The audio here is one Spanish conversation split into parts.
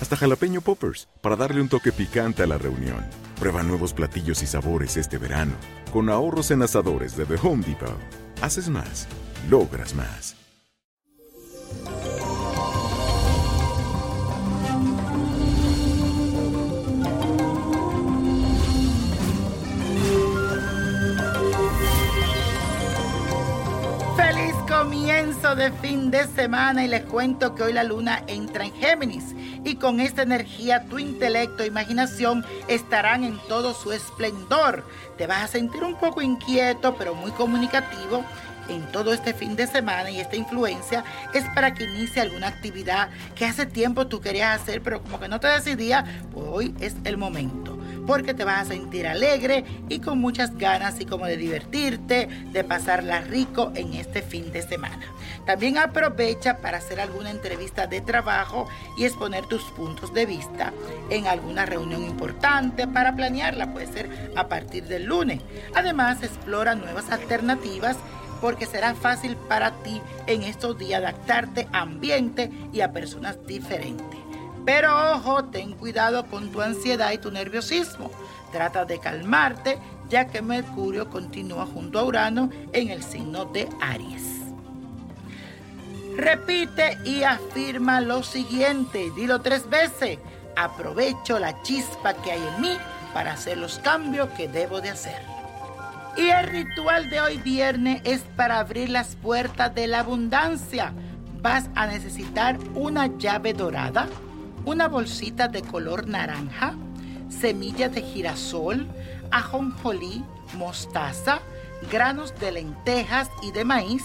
hasta jalapeño poppers, para darle un toque picante a la reunión. Prueba nuevos platillos y sabores este verano, con ahorros en asadores de The Home Depot. Haces más, logras más. Feliz comienzo de fin de semana y les cuento que hoy la luna entra en Géminis y con esta energía tu intelecto e imaginación estarán en todo su esplendor. Te vas a sentir un poco inquieto pero muy comunicativo en todo este fin de semana y esta influencia es para que inicie alguna actividad que hace tiempo tú querías hacer pero como que no te decidías, pues hoy es el momento porque te vas a sentir alegre y con muchas ganas y como de divertirte, de pasarla rico en este fin de semana. También aprovecha para hacer alguna entrevista de trabajo y exponer tus puntos de vista en alguna reunión importante para planearla, puede ser a partir del lunes. Además, explora nuevas alternativas porque será fácil para ti en estos días adaptarte a ambiente y a personas diferentes. Pero ojo, ten cuidado con tu ansiedad y tu nerviosismo. Trata de calmarte, ya que Mercurio continúa junto a Urano en el signo de Aries. Repite y afirma lo siguiente, dilo tres veces. Aprovecho la chispa que hay en mí para hacer los cambios que debo de hacer. Y el ritual de hoy viernes es para abrir las puertas de la abundancia. Vas a necesitar una llave dorada, una bolsita de color naranja, semillas de girasol, ajonjolí, mostaza, granos de lentejas y de maíz,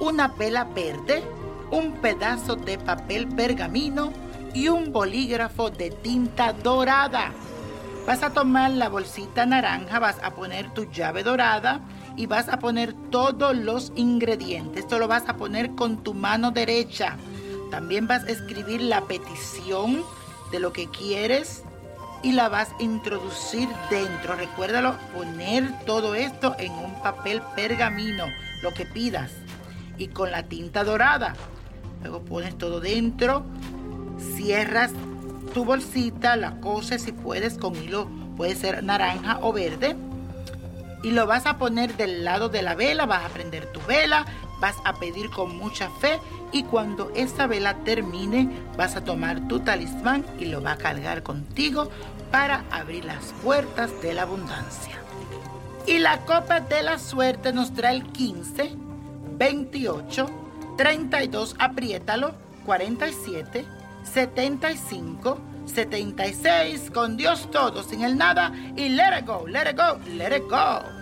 una vela verde, un pedazo de papel pergamino y un bolígrafo de tinta dorada. Vas a tomar la bolsita naranja, vas a poner tu llave dorada y vas a poner todos los ingredientes. Esto lo vas a poner con tu mano derecha. También vas a escribir la petición de lo que quieres y la vas a introducir dentro. Recuérdalo, poner todo esto en un papel pergamino, lo que pidas, y con la tinta dorada. Luego pones todo dentro, cierras tu bolsita, la coses si puedes con hilo, puede ser naranja o verde. Y lo vas a poner del lado de la vela, vas a prender tu vela, vas a pedir con mucha fe y cuando esa vela termine vas a tomar tu talismán y lo va a cargar contigo para abrir las puertas de la abundancia. Y la copa de la suerte nos trae el 15, 28, 32, apriétalo, 47, 75, 76, con Dios todo, sin el nada y let it go, let it go, let it go.